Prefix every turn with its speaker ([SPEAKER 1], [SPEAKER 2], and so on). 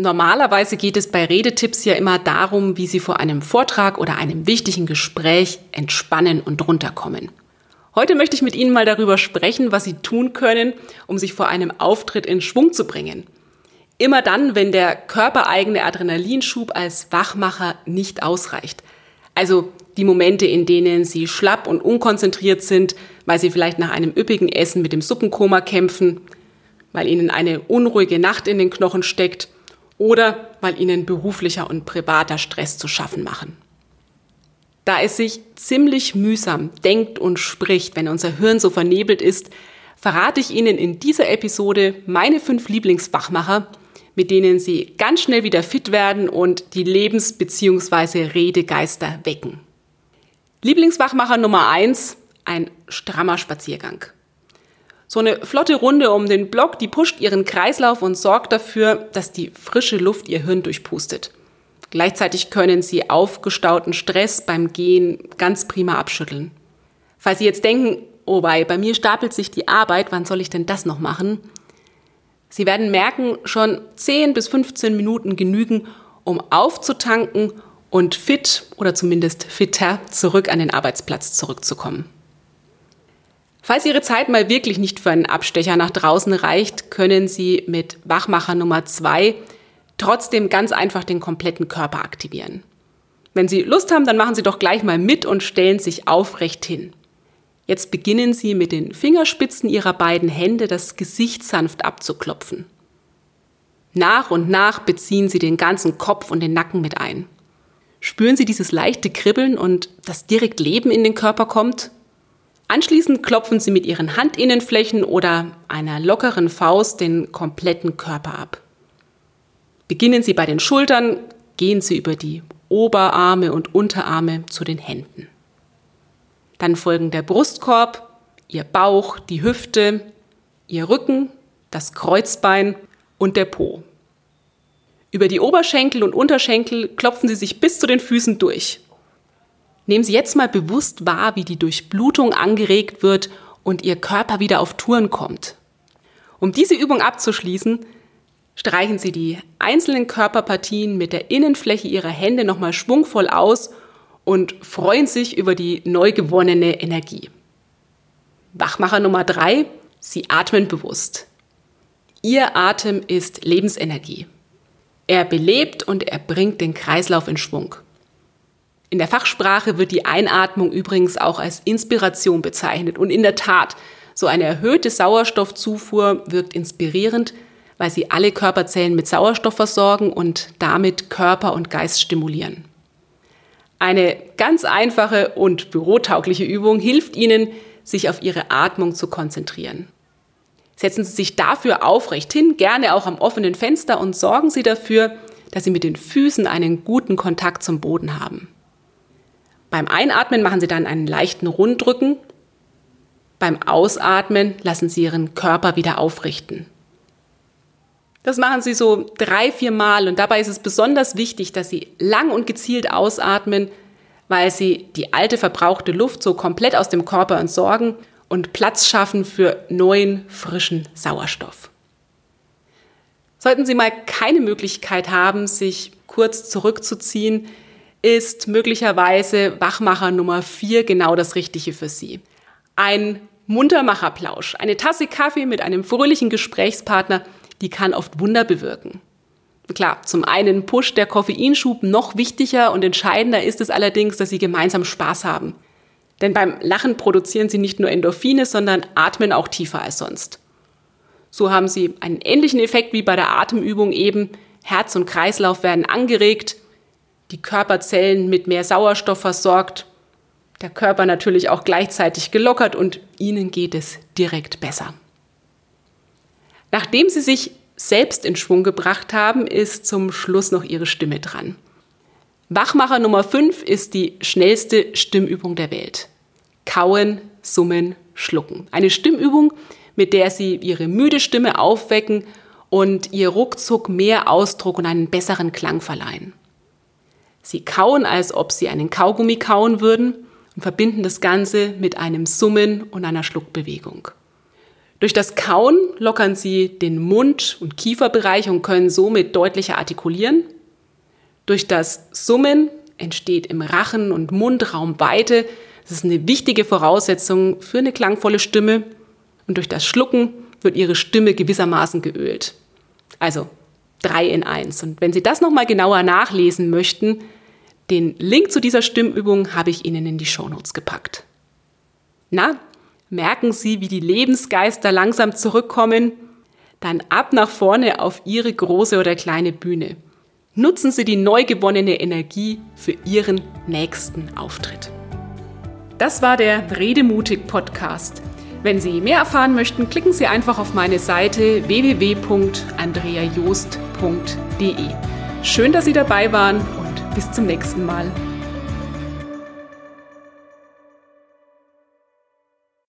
[SPEAKER 1] Normalerweise geht es bei Redetipps ja immer darum, wie Sie vor einem Vortrag oder einem wichtigen Gespräch entspannen und runterkommen. Heute möchte ich mit Ihnen mal darüber sprechen, was Sie tun können, um sich vor einem Auftritt in Schwung zu bringen. Immer dann, wenn der körpereigene Adrenalinschub als Wachmacher nicht ausreicht. Also die Momente, in denen Sie schlapp und unkonzentriert sind, weil Sie vielleicht nach einem üppigen Essen mit dem Suppenkoma kämpfen, weil Ihnen eine unruhige Nacht in den Knochen steckt oder weil ihnen beruflicher und privater Stress zu schaffen machen. Da es sich ziemlich mühsam denkt und spricht, wenn unser Hirn so vernebelt ist, verrate ich Ihnen in dieser Episode meine fünf Lieblingswachmacher, mit denen Sie ganz schnell wieder fit werden und die Lebens- bzw. Redegeister wecken. Lieblingswachmacher Nummer eins: ein strammer Spaziergang. So eine flotte Runde um den Block, die pusht ihren Kreislauf und sorgt dafür, dass die frische Luft ihr Hirn durchpustet. Gleichzeitig können sie aufgestauten Stress beim Gehen ganz prima abschütteln. Falls Sie jetzt denken, oh bei, bei mir stapelt sich die Arbeit, wann soll ich denn das noch machen? Sie werden merken, schon 10 bis 15 Minuten genügen, um aufzutanken und fit oder zumindest fitter zurück an den Arbeitsplatz zurückzukommen. Falls Ihre Zeit mal wirklich nicht für einen Abstecher nach draußen reicht, können Sie mit Wachmacher Nummer 2 trotzdem ganz einfach den kompletten Körper aktivieren. Wenn Sie Lust haben, dann machen Sie doch gleich mal mit und stellen sich aufrecht hin. Jetzt beginnen Sie mit den Fingerspitzen Ihrer beiden Hände das Gesicht sanft abzuklopfen. Nach und nach beziehen Sie den ganzen Kopf und den Nacken mit ein. Spüren Sie dieses leichte Kribbeln und dass direkt Leben in den Körper kommt? Anschließend klopfen Sie mit Ihren Handinnenflächen oder einer lockeren Faust den kompletten Körper ab. Beginnen Sie bei den Schultern, gehen Sie über die Oberarme und Unterarme zu den Händen. Dann folgen der Brustkorb, Ihr Bauch, die Hüfte, Ihr Rücken, das Kreuzbein und der Po. Über die Oberschenkel und Unterschenkel klopfen Sie sich bis zu den Füßen durch. Nehmen Sie jetzt mal bewusst wahr, wie die Durchblutung angeregt wird und Ihr Körper wieder auf Touren kommt. Um diese Übung abzuschließen, streichen Sie die einzelnen Körperpartien mit der Innenfläche Ihrer Hände nochmal schwungvoll aus und freuen sich über die neu gewonnene Energie. Wachmacher Nummer drei: Sie atmen bewusst. Ihr Atem ist Lebensenergie. Er belebt und er bringt den Kreislauf in Schwung. In der Fachsprache wird die Einatmung übrigens auch als Inspiration bezeichnet. Und in der Tat, so eine erhöhte Sauerstoffzufuhr wirkt inspirierend, weil sie alle Körperzellen mit Sauerstoff versorgen und damit Körper und Geist stimulieren. Eine ganz einfache und bürotaugliche Übung hilft Ihnen, sich auf Ihre Atmung zu konzentrieren. Setzen Sie sich dafür aufrecht hin, gerne auch am offenen Fenster und sorgen Sie dafür, dass Sie mit den Füßen einen guten Kontakt zum Boden haben. Beim Einatmen machen Sie dann einen leichten Runddrücken. Beim Ausatmen lassen Sie Ihren Körper wieder aufrichten. Das machen Sie so drei, vier Mal und dabei ist es besonders wichtig, dass Sie lang und gezielt ausatmen, weil Sie die alte verbrauchte Luft so komplett aus dem Körper entsorgen und Platz schaffen für neuen, frischen Sauerstoff. Sollten Sie mal keine Möglichkeit haben, sich kurz zurückzuziehen, ist möglicherweise Wachmacher Nummer 4 genau das Richtige für Sie. Ein Muntermacherplausch, eine Tasse Kaffee mit einem fröhlichen Gesprächspartner, die kann oft Wunder bewirken. Klar, zum einen pusht der Koffeinschub noch wichtiger und entscheidender ist es allerdings, dass Sie gemeinsam Spaß haben. Denn beim Lachen produzieren Sie nicht nur Endorphine, sondern atmen auch tiefer als sonst. So haben Sie einen ähnlichen Effekt wie bei der Atemübung eben. Herz und Kreislauf werden angeregt, die Körperzellen mit mehr Sauerstoff versorgt, der Körper natürlich auch gleichzeitig gelockert und ihnen geht es direkt besser. Nachdem Sie sich selbst in Schwung gebracht haben, ist zum Schluss noch ihre Stimme dran. Wachmacher Nummer 5 ist die schnellste Stimmübung der Welt. Kauen, summen, schlucken. Eine Stimmübung, mit der Sie Ihre müde Stimme aufwecken und ihr ruckzuck mehr Ausdruck und einen besseren Klang verleihen. Sie kauen, als ob Sie einen Kaugummi kauen würden und verbinden das Ganze mit einem Summen und einer Schluckbewegung. Durch das Kauen lockern Sie den Mund- und Kieferbereich und können somit deutlicher artikulieren. Durch das Summen entsteht im Rachen- und Mundraum Weite. Das ist eine wichtige Voraussetzung für eine klangvolle Stimme. Und durch das Schlucken wird Ihre Stimme gewissermaßen geölt. Also drei in eins. Und wenn Sie das nochmal genauer nachlesen möchten, den Link zu dieser Stimmübung habe ich Ihnen in die Shownotes gepackt. Na, merken Sie, wie die Lebensgeister langsam zurückkommen? Dann ab nach vorne auf Ihre große oder kleine Bühne. Nutzen Sie die neu gewonnene Energie für Ihren nächsten Auftritt. Das war der Redemutig Podcast. Wenn Sie mehr erfahren möchten, klicken Sie einfach auf meine Seite www.andreajost.de. Schön, dass Sie dabei waren bis zum nächsten Mal.